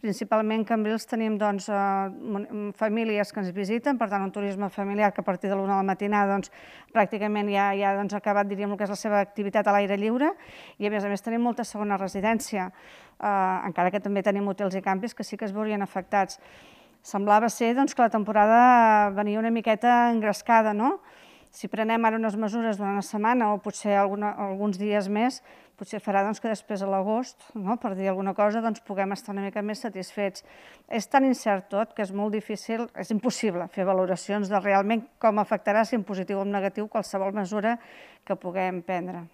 Principalment Cambrils tenim doncs, eh, famílies que ens visiten, per tant un turisme familiar que a partir de l'una de la matinada doncs, pràcticament ja, ja doncs, ha acabat diríem, el que és la seva activitat a l'aire lliure i a més a més tenim molta segona residència, eh, encara que també tenim hotels i campis que sí que es veurien afectats. Semblava ser doncs, que la temporada venia una miqueta engrescada, no? Si prenem ara unes mesures durant una setmana o potser alguna, alguns dies més, potser farà doncs, que després a l'agost, no, per dir alguna cosa, doncs, puguem estar una mica més satisfets. És tan incert tot que és molt difícil, és impossible fer valoracions de realment com afectarà, si en positiu o en negatiu, qualsevol mesura que puguem prendre.